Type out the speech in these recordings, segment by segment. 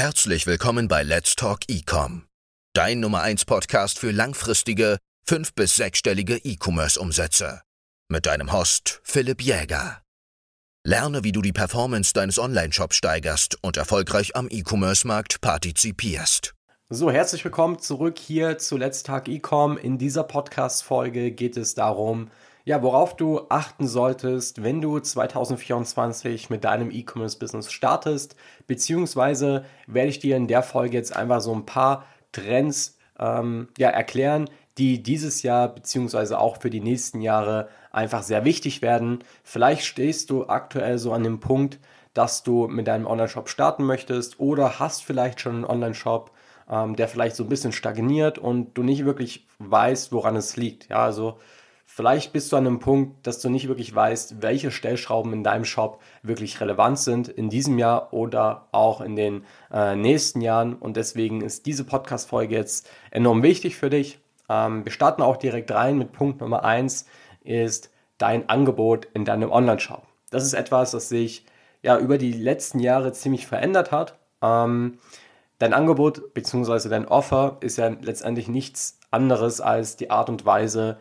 Herzlich willkommen bei Let's Talk Ecom, dein Nummer 1 Podcast für langfristige, fünf- bis sechsstellige E-Commerce-Umsätze. Mit deinem Host Philipp Jäger. Lerne, wie du die Performance deines Online-Shops steigerst und erfolgreich am E-Commerce-Markt partizipierst. So, herzlich willkommen zurück hier zu Let's Talk Ecom. In dieser Podcast-Folge geht es darum, ja, worauf du achten solltest, wenn du 2024 mit deinem E-Commerce-Business startest, beziehungsweise werde ich dir in der Folge jetzt einfach so ein paar Trends ähm, ja, erklären, die dieses Jahr beziehungsweise auch für die nächsten Jahre einfach sehr wichtig werden. Vielleicht stehst du aktuell so an dem Punkt, dass du mit deinem Online-Shop starten möchtest oder hast vielleicht schon einen Online-Shop, ähm, der vielleicht so ein bisschen stagniert und du nicht wirklich weißt, woran es liegt. Ja, also Vielleicht bist du an einem Punkt, dass du nicht wirklich weißt, welche Stellschrauben in deinem Shop wirklich relevant sind in diesem Jahr oder auch in den äh, nächsten Jahren. Und deswegen ist diese Podcast-Folge jetzt enorm wichtig für dich. Ähm, wir starten auch direkt rein mit Punkt Nummer 1 ist dein Angebot in deinem Online-Shop. Das ist etwas, das sich ja über die letzten Jahre ziemlich verändert hat. Ähm, dein Angebot bzw. dein Offer ist ja letztendlich nichts anderes als die Art und Weise,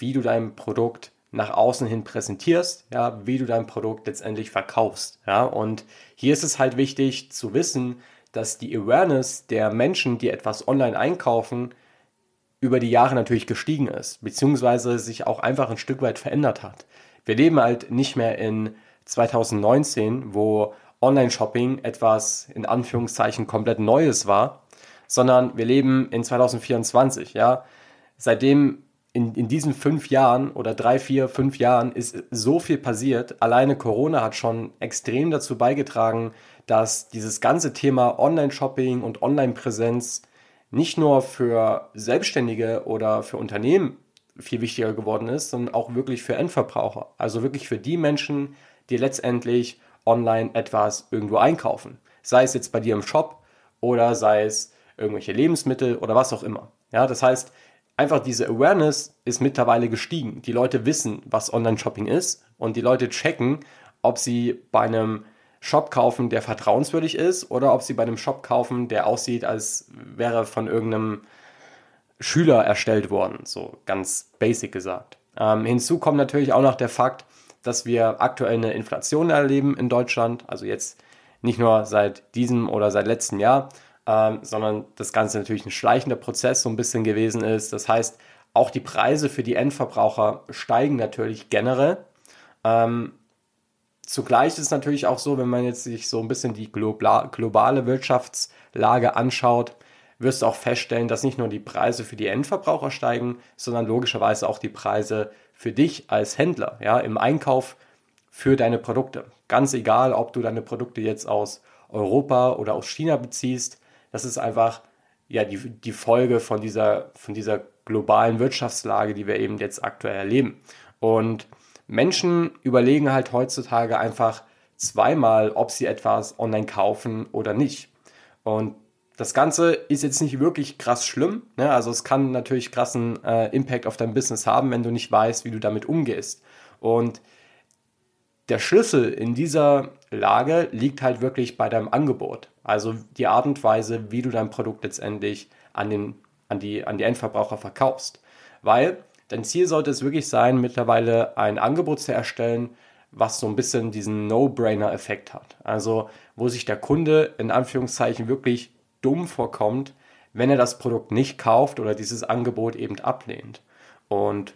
wie du dein Produkt nach außen hin präsentierst, ja, wie du dein Produkt letztendlich verkaufst, ja. Und hier ist es halt wichtig zu wissen, dass die Awareness der Menschen, die etwas online einkaufen, über die Jahre natürlich gestiegen ist, beziehungsweise sich auch einfach ein Stück weit verändert hat. Wir leben halt nicht mehr in 2019, wo Online-Shopping etwas in Anführungszeichen komplett Neues war, sondern wir leben in 2024, ja. Seitdem in, in diesen fünf Jahren oder drei, vier, fünf Jahren ist so viel passiert. Alleine Corona hat schon extrem dazu beigetragen, dass dieses ganze Thema Online-Shopping und Online-Präsenz nicht nur für Selbstständige oder für Unternehmen viel wichtiger geworden ist, sondern auch wirklich für Endverbraucher. Also wirklich für die Menschen, die letztendlich online etwas irgendwo einkaufen. Sei es jetzt bei dir im Shop oder sei es irgendwelche Lebensmittel oder was auch immer. Ja, das heißt, einfach diese Awareness ist mittlerweile gestiegen. Die Leute wissen, was Online-Shopping ist und die Leute checken, ob sie bei einem Shop kaufen, der vertrauenswürdig ist oder ob sie bei einem Shop kaufen, der aussieht, als wäre von irgendeinem Schüler erstellt worden, so ganz basic gesagt. Ähm, hinzu kommt natürlich auch noch der Fakt, dass wir aktuell eine Inflation erleben in Deutschland, also jetzt nicht nur seit diesem oder seit letztem Jahr, ähm, sondern das Ganze natürlich ein schleichender Prozess so ein bisschen gewesen ist. Das heißt, auch die Preise für die Endverbraucher steigen natürlich generell. Ähm, zugleich ist es natürlich auch so, wenn man jetzt sich so ein bisschen die globale Wirtschaftslage anschaut, wirst du auch feststellen, dass nicht nur die Preise für die Endverbraucher steigen, sondern logischerweise auch die Preise für dich als Händler, ja, im Einkauf für deine Produkte. Ganz egal, ob du deine Produkte jetzt aus Europa oder aus China beziehst, das ist einfach ja die, die Folge von dieser, von dieser globalen Wirtschaftslage, die wir eben jetzt aktuell erleben. Und Menschen überlegen halt heutzutage einfach zweimal, ob sie etwas online kaufen oder nicht. Und das Ganze ist jetzt nicht wirklich krass schlimm. Ne? Also es kann natürlich krassen äh, Impact auf dein Business haben, wenn du nicht weißt, wie du damit umgehst. Und der Schlüssel in dieser Lage liegt halt wirklich bei deinem Angebot. Also die Art und Weise, wie du dein Produkt letztendlich an, den, an, die, an die Endverbraucher verkaufst. Weil dein Ziel sollte es wirklich sein, mittlerweile ein Angebot zu erstellen, was so ein bisschen diesen No-Brainer-Effekt hat. Also wo sich der Kunde in Anführungszeichen wirklich dumm vorkommt, wenn er das Produkt nicht kauft oder dieses Angebot eben ablehnt. Und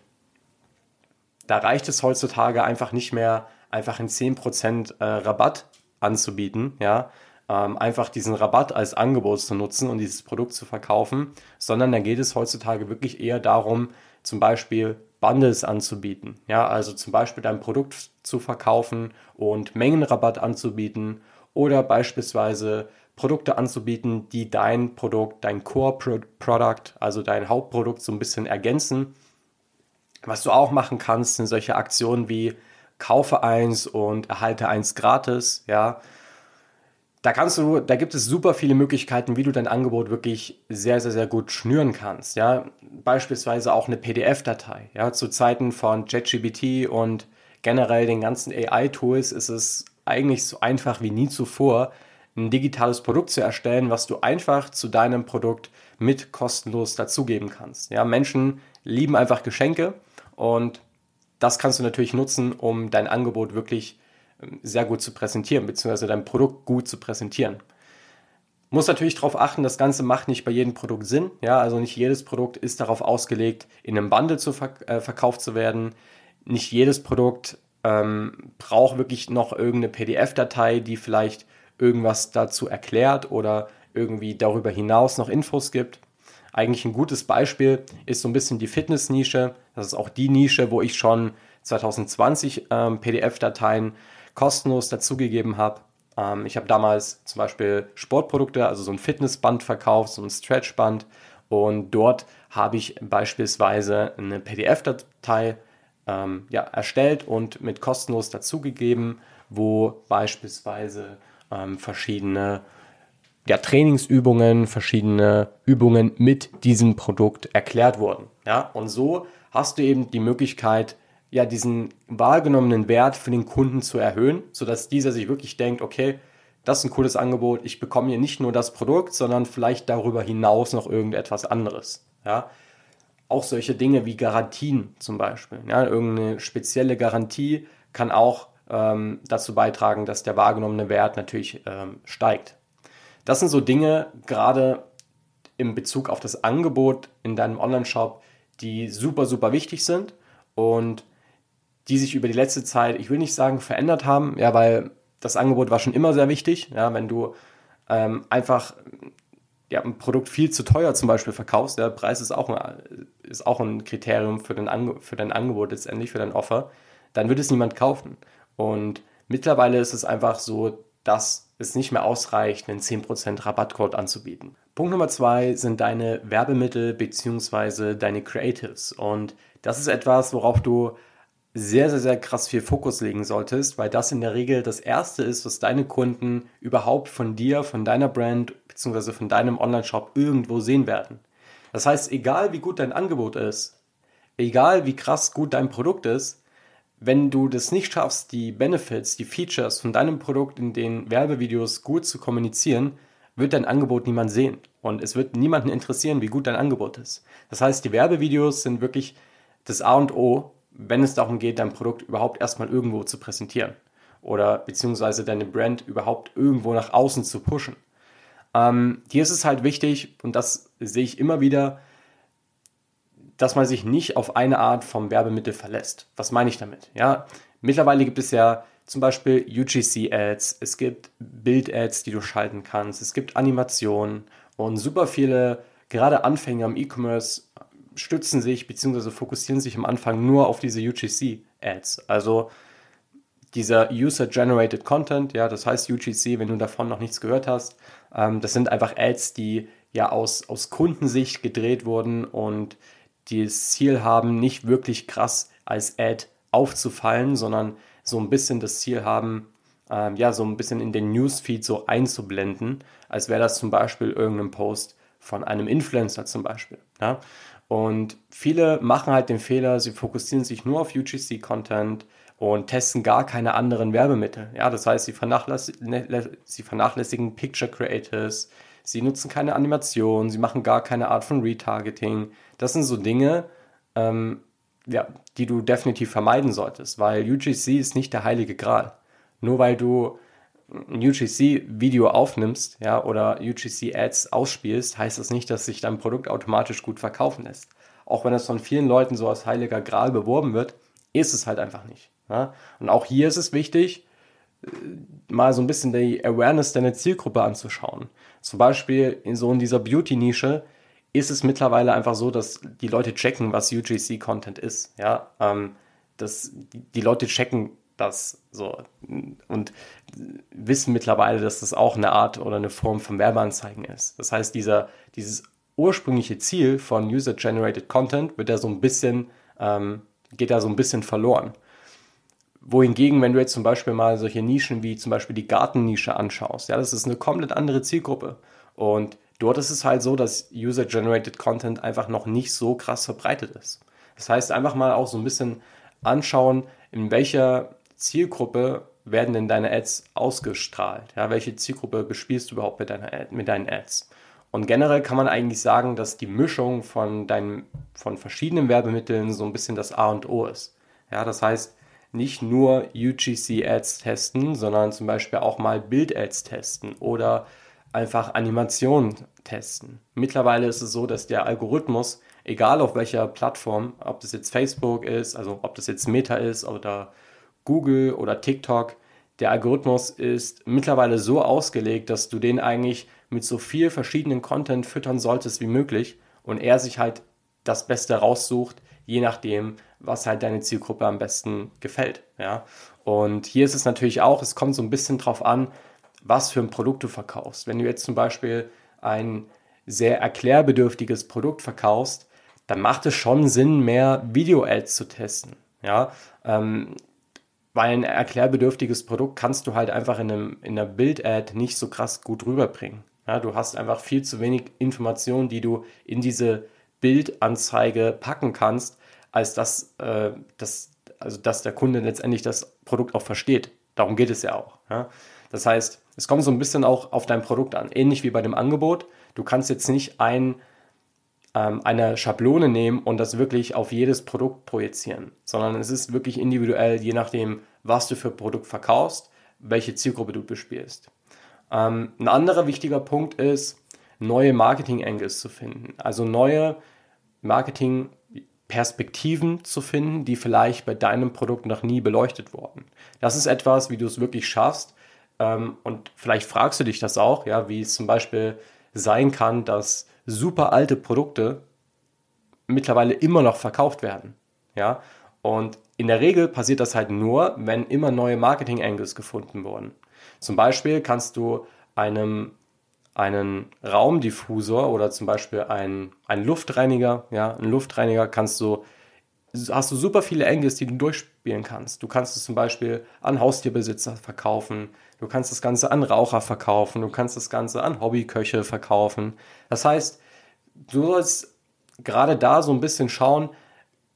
da reicht es heutzutage einfach nicht mehr, einfach einen 10% äh, Rabatt anzubieten, ja, ähm, einfach diesen Rabatt als Angebot zu nutzen und dieses Produkt zu verkaufen, sondern da geht es heutzutage wirklich eher darum, zum Beispiel Bundles anzubieten, ja, also zum Beispiel dein Produkt zu verkaufen und Mengenrabatt anzubieten oder beispielsweise Produkte anzubieten, die dein Produkt, dein Core-Product, also dein Hauptprodukt so ein bisschen ergänzen. Was du auch machen kannst, sind solche Aktionen wie kaufe eins und erhalte eins gratis, ja. Da kannst du, da gibt es super viele Möglichkeiten, wie du dein Angebot wirklich sehr, sehr, sehr gut schnüren kannst, ja. Beispielsweise auch eine PDF-Datei, ja. Zu Zeiten von ChatGPT und generell den ganzen AI-Tools ist es eigentlich so einfach wie nie zuvor, ein digitales Produkt zu erstellen, was du einfach zu deinem Produkt mit kostenlos dazugeben kannst. Ja, Menschen lieben einfach Geschenke und das kannst du natürlich nutzen, um dein Angebot wirklich ähm, sehr gut zu präsentieren, beziehungsweise dein Produkt gut zu präsentieren. Muss natürlich darauf achten, das Ganze macht nicht bei jedem Produkt Sinn. Ja, also nicht jedes Produkt ist darauf ausgelegt, in einem Bundle zu verk äh, verkauft zu werden. Nicht jedes Produkt ähm, braucht wirklich noch irgendeine PDF-Datei, die vielleicht irgendwas dazu erklärt oder irgendwie darüber hinaus noch Infos gibt. Eigentlich ein gutes Beispiel ist so ein bisschen die Fitness-Nische. Das ist auch die Nische, wo ich schon 2020 ähm, PDF-Dateien kostenlos dazugegeben habe. Ähm, ich habe damals zum Beispiel Sportprodukte, also so ein Fitnessband verkauft, so ein Stretchband. Und dort habe ich beispielsweise eine PDF-Datei ähm, ja, erstellt und mit kostenlos dazugegeben, wo beispielsweise ähm, verschiedene ja, Trainingsübungen, verschiedene Übungen mit diesem Produkt erklärt wurden. Ja? Und so hast du eben die Möglichkeit, ja, diesen wahrgenommenen Wert für den Kunden zu erhöhen, sodass dieser sich wirklich denkt, okay, das ist ein cooles Angebot, ich bekomme hier nicht nur das Produkt, sondern vielleicht darüber hinaus noch irgendetwas anderes. Ja? Auch solche Dinge wie Garantien zum Beispiel. Ja? Irgendeine spezielle Garantie kann auch ähm, dazu beitragen, dass der wahrgenommene Wert natürlich ähm, steigt. Das sind so Dinge, gerade im Bezug auf das Angebot in deinem Online-Shop, die super, super wichtig sind und die sich über die letzte Zeit, ich will nicht sagen verändert haben, ja, weil das Angebot war schon immer sehr wichtig. Ja, wenn du ähm, einfach ja, ein Produkt viel zu teuer zum Beispiel verkaufst, der Preis ist auch ein, ist auch ein Kriterium für, den für dein Angebot letztendlich, für dein Offer, dann wird es niemand kaufen. Und mittlerweile ist es einfach so, dass es nicht mehr ausreicht, einen 10% Rabattcode anzubieten. Punkt Nummer zwei sind deine Werbemittel bzw. deine Creatives. Und das ist etwas, worauf du sehr, sehr, sehr krass viel Fokus legen solltest, weil das in der Regel das Erste ist, was deine Kunden überhaupt von dir, von deiner Brand bzw. von deinem Online-Shop irgendwo sehen werden. Das heißt, egal wie gut dein Angebot ist, egal wie krass gut dein Produkt ist, wenn du das nicht schaffst, die Benefits, die Features von deinem Produkt in den Werbevideos gut zu kommunizieren, wird dein Angebot niemand sehen. Und es wird niemanden interessieren, wie gut dein Angebot ist. Das heißt, die Werbevideos sind wirklich das A und O, wenn es darum geht, dein Produkt überhaupt erstmal irgendwo zu präsentieren. Oder beziehungsweise deine Brand überhaupt irgendwo nach außen zu pushen. Ähm, hier ist es halt wichtig, und das sehe ich immer wieder, dass man sich nicht auf eine Art vom Werbemittel verlässt. Was meine ich damit? Ja, mittlerweile gibt es ja zum Beispiel UGC-Ads, es gibt Bild-Ads, die du schalten kannst, es gibt Animationen und super viele, gerade Anfänger im E-Commerce, stützen sich bzw. fokussieren sich am Anfang nur auf diese UGC-Ads. Also dieser User-Generated Content, ja, das heißt UGC, wenn du davon noch nichts gehört hast, ähm, das sind einfach Ads, die ja aus, aus Kundensicht gedreht wurden und die das Ziel haben, nicht wirklich krass als Ad aufzufallen, sondern so ein bisschen das Ziel haben, ähm, ja, so ein bisschen in den Newsfeed so einzublenden, als wäre das zum Beispiel irgendein Post von einem Influencer zum Beispiel. Ja? Und viele machen halt den Fehler, sie fokussieren sich nur auf UGC-Content und testen gar keine anderen Werbemittel. Ja, das heißt, sie, vernachlässigen, ne, sie vernachlässigen Picture Creators, sie nutzen keine Animation, sie machen gar keine Art von Retargeting. Das sind so Dinge, ähm, ja, die du definitiv vermeiden solltest, weil UGC ist nicht der heilige Gral. Nur weil du ein UGC-Video aufnimmst ja, oder UGC-Ads ausspielst, heißt das nicht, dass sich dein Produkt automatisch gut verkaufen lässt. Auch wenn es von vielen Leuten so als heiliger Gral beworben wird, ist es halt einfach nicht. Ja. Und auch hier ist es wichtig, mal so ein bisschen die Awareness deiner Zielgruppe anzuschauen. Zum Beispiel in so in dieser Beauty-Nische ist es mittlerweile einfach so, dass die Leute checken, was UGC-Content ist. Ja, ähm, das, die Leute checken das so und wissen mittlerweile, dass das auch eine Art oder eine Form von Werbeanzeigen ist. Das heißt, dieser, dieses ursprüngliche Ziel von User-Generated Content wird da so ein bisschen, ähm, geht da so ein bisschen verloren wohingegen, wenn du jetzt zum Beispiel mal solche Nischen wie zum Beispiel die Gartennische anschaust, ja, das ist eine komplett andere Zielgruppe. Und dort ist es halt so, dass User-Generated Content einfach noch nicht so krass verbreitet ist. Das heißt, einfach mal auch so ein bisschen anschauen, in welcher Zielgruppe werden denn deine Ads ausgestrahlt? Ja, welche Zielgruppe bespielst du überhaupt mit, deiner Ad, mit deinen Ads? Und generell kann man eigentlich sagen, dass die Mischung von, deinen, von verschiedenen Werbemitteln so ein bisschen das A und O ist. Ja, das heißt, nicht nur UGC-Ads testen, sondern zum Beispiel auch mal Bild-Ads testen oder einfach Animationen testen. Mittlerweile ist es so, dass der Algorithmus, egal auf welcher Plattform, ob das jetzt Facebook ist, also ob das jetzt Meta ist oder Google oder TikTok, der Algorithmus ist mittlerweile so ausgelegt, dass du den eigentlich mit so viel verschiedenen Content füttern solltest wie möglich und er sich halt das Beste raussucht, je nachdem, was halt deine Zielgruppe am besten gefällt. Ja? Und hier ist es natürlich auch, es kommt so ein bisschen drauf an, was für ein Produkt du verkaufst. Wenn du jetzt zum Beispiel ein sehr erklärbedürftiges Produkt verkaufst, dann macht es schon Sinn, mehr Video-Ads zu testen. Ja, ähm, weil ein erklärbedürftiges Produkt kannst du halt einfach in, einem, in einer Bild-Ad nicht so krass gut rüberbringen. Ja, du hast einfach viel zu wenig Informationen, die du in diese Bildanzeige packen kannst, als dass, äh, dass, also dass der Kunde letztendlich das Produkt auch versteht. Darum geht es ja auch. Ja? Das heißt, es kommt so ein bisschen auch auf dein Produkt an. Ähnlich wie bei dem Angebot. Du kannst jetzt nicht ein, ähm, eine Schablone nehmen und das wirklich auf jedes Produkt projizieren, sondern es ist wirklich individuell, je nachdem, was du für Produkt verkaufst, welche Zielgruppe du bespielst. Ähm, ein anderer wichtiger Punkt ist, neue Marketing-Angles zu finden. Also neue Marketing-Perspektiven zu finden, die vielleicht bei deinem Produkt noch nie beleuchtet wurden. Das ist etwas, wie du es wirklich schaffst. Ähm, und vielleicht fragst du dich das auch, ja, wie es zum Beispiel sein kann, dass super alte Produkte mittlerweile immer noch verkauft werden. Ja, und in der Regel passiert das halt nur, wenn immer neue Marketing-Angles gefunden wurden. Zum Beispiel kannst du einem einen Raumdiffusor oder zum Beispiel einen, einen Luftreiniger, ja, einen Luftreiniger kannst du, hast du super viele Angles, die du durchspielen kannst. Du kannst es zum Beispiel an Haustierbesitzer verkaufen, du kannst das Ganze an Raucher verkaufen, du kannst das Ganze an Hobbyköche verkaufen. Das heißt, du sollst gerade da so ein bisschen schauen,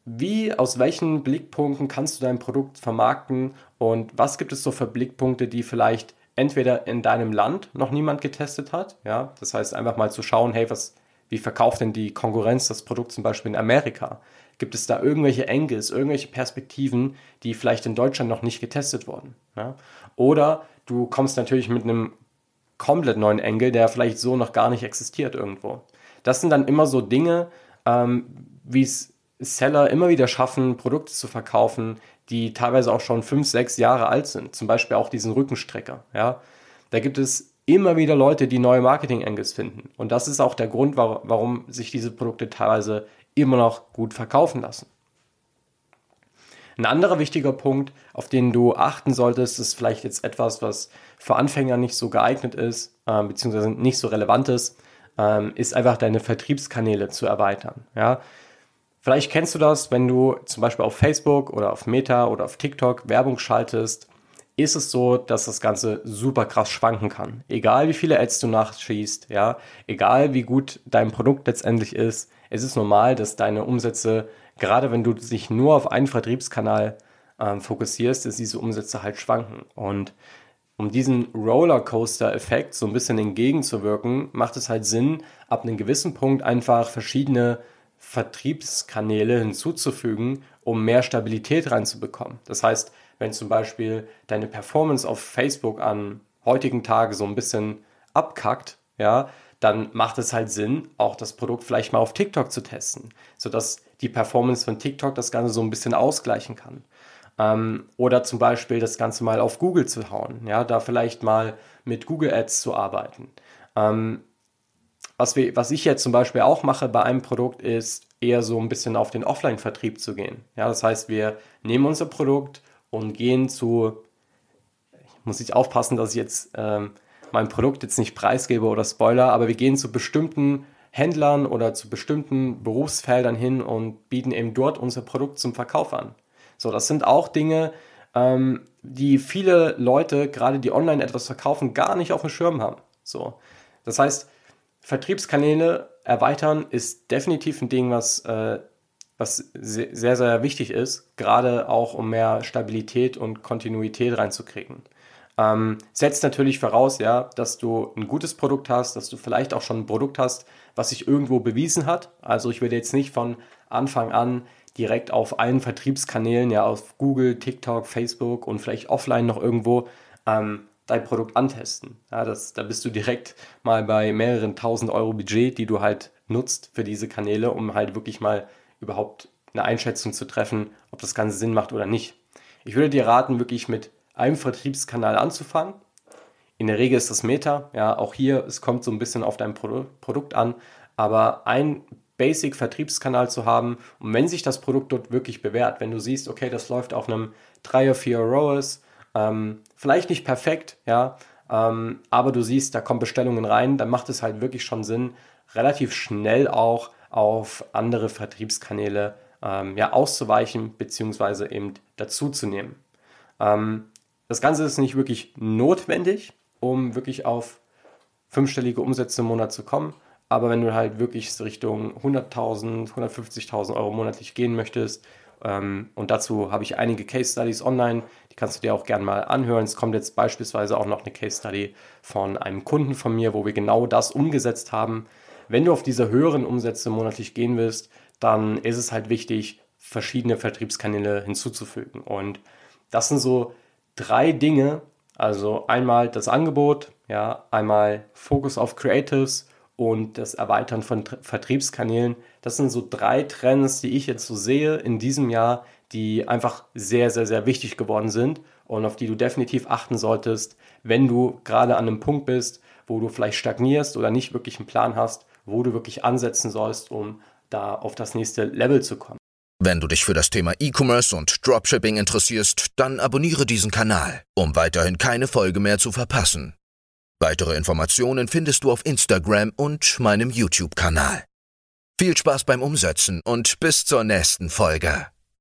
wie, aus welchen Blickpunkten kannst du dein Produkt vermarkten und was gibt es so für Blickpunkte, die vielleicht entweder in deinem Land noch niemand getestet hat, ja, das heißt einfach mal zu schauen, hey, was, wie verkauft denn die Konkurrenz das Produkt zum Beispiel in Amerika? Gibt es da irgendwelche Angles, irgendwelche Perspektiven, die vielleicht in Deutschland noch nicht getestet wurden? Ja? Oder du kommst natürlich mit einem komplett neuen Angle, der vielleicht so noch gar nicht existiert irgendwo. Das sind dann immer so Dinge, ähm, wie es Seller immer wieder schaffen, Produkte zu verkaufen, die teilweise auch schon fünf, sechs Jahre alt sind. Zum Beispiel auch diesen Rückenstrecker. Ja, da gibt es immer wieder Leute, die neue Marketing-Angles finden. Und das ist auch der Grund, warum sich diese Produkte teilweise immer noch gut verkaufen lassen. Ein anderer wichtiger Punkt, auf den du achten solltest, ist vielleicht jetzt etwas, was für Anfänger nicht so geeignet ist, äh, beziehungsweise nicht so relevant ist, äh, ist einfach deine Vertriebskanäle zu erweitern. Ja? Vielleicht kennst du das, wenn du zum Beispiel auf Facebook oder auf Meta oder auf TikTok Werbung schaltest, ist es so, dass das Ganze super krass schwanken kann. Egal wie viele Ads du nachschießt, ja, egal wie gut dein Produkt letztendlich ist, es ist normal, dass deine Umsätze, gerade wenn du dich nur auf einen Vertriebskanal äh, fokussierst, dass diese Umsätze halt schwanken. Und um diesen Rollercoaster-Effekt so ein bisschen entgegenzuwirken, macht es halt Sinn, ab einem gewissen Punkt einfach verschiedene Vertriebskanäle hinzuzufügen, um mehr Stabilität reinzubekommen. Das heißt, wenn zum Beispiel deine Performance auf Facebook an heutigen Tagen so ein bisschen abkackt, ja, dann macht es halt Sinn, auch das Produkt vielleicht mal auf TikTok zu testen, sodass die Performance von TikTok das Ganze so ein bisschen ausgleichen kann. Ähm, oder zum Beispiel das Ganze mal auf Google zu hauen, ja, da vielleicht mal mit Google Ads zu arbeiten. Ähm, was, wir, was ich jetzt zum Beispiel auch mache bei einem Produkt, ist eher so ein bisschen auf den Offline-Vertrieb zu gehen. Ja, das heißt, wir nehmen unser Produkt und gehen zu, ich muss nicht aufpassen, dass ich jetzt ähm, mein Produkt jetzt nicht preisgebe oder Spoiler, aber wir gehen zu bestimmten Händlern oder zu bestimmten Berufsfeldern hin und bieten eben dort unser Produkt zum Verkauf an. So, das sind auch Dinge, ähm, die viele Leute, gerade die online etwas verkaufen, gar nicht auf dem Schirm haben. So, das heißt, Vertriebskanäle erweitern ist definitiv ein Ding, was äh, was sehr, sehr wichtig ist, gerade auch um mehr Stabilität und Kontinuität reinzukriegen. Ähm, setzt natürlich voraus, ja, dass du ein gutes Produkt hast, dass du vielleicht auch schon ein Produkt hast, was sich irgendwo bewiesen hat. Also ich würde jetzt nicht von Anfang an direkt auf allen Vertriebskanälen, ja, auf Google, TikTok, Facebook und vielleicht offline noch irgendwo ähm, dein Produkt antesten. Ja, das, da bist du direkt mal bei mehreren tausend Euro Budget, die du halt nutzt für diese Kanäle, um halt wirklich mal überhaupt eine Einschätzung zu treffen, ob das Ganze Sinn macht oder nicht. Ich würde dir raten, wirklich mit einem Vertriebskanal anzufangen. In der Regel ist das Meta. Ja, auch hier, es kommt so ein bisschen auf dein Produ Produkt an, aber ein Basic-Vertriebskanal zu haben und wenn sich das Produkt dort wirklich bewährt, wenn du siehst, okay, das läuft auf einem 3 oder 4 ROAS, ähm, vielleicht nicht perfekt, ja, ähm, aber du siehst, da kommen Bestellungen rein, dann macht es halt wirklich schon Sinn, relativ schnell auch auf andere Vertriebskanäle ähm, ja, auszuweichen bzw. eben dazuzunehmen. Ähm, das Ganze ist nicht wirklich notwendig, um wirklich auf fünfstellige Umsätze im Monat zu kommen. Aber wenn du halt wirklich Richtung 100.000, 150.000 Euro monatlich gehen möchtest, ähm, und dazu habe ich einige Case Studies online, die kannst du dir auch gerne mal anhören. Es kommt jetzt beispielsweise auch noch eine Case Study von einem Kunden von mir, wo wir genau das umgesetzt haben. Wenn du auf diese höheren Umsätze monatlich gehen willst, dann ist es halt wichtig, verschiedene Vertriebskanäle hinzuzufügen. Und das sind so drei Dinge. Also einmal das Angebot, ja, einmal Fokus auf Creatives und das Erweitern von Vertriebskanälen. Das sind so drei Trends, die ich jetzt so sehe in diesem Jahr, die einfach sehr, sehr, sehr wichtig geworden sind und auf die du definitiv achten solltest, wenn du gerade an einem Punkt bist, wo du vielleicht stagnierst oder nicht wirklich einen Plan hast, wo du wirklich ansetzen sollst, um da auf das nächste Level zu kommen. Wenn du dich für das Thema E-Commerce und Dropshipping interessierst, dann abonniere diesen Kanal, um weiterhin keine Folge mehr zu verpassen. Weitere Informationen findest du auf Instagram und meinem YouTube-Kanal. Viel Spaß beim Umsetzen und bis zur nächsten Folge.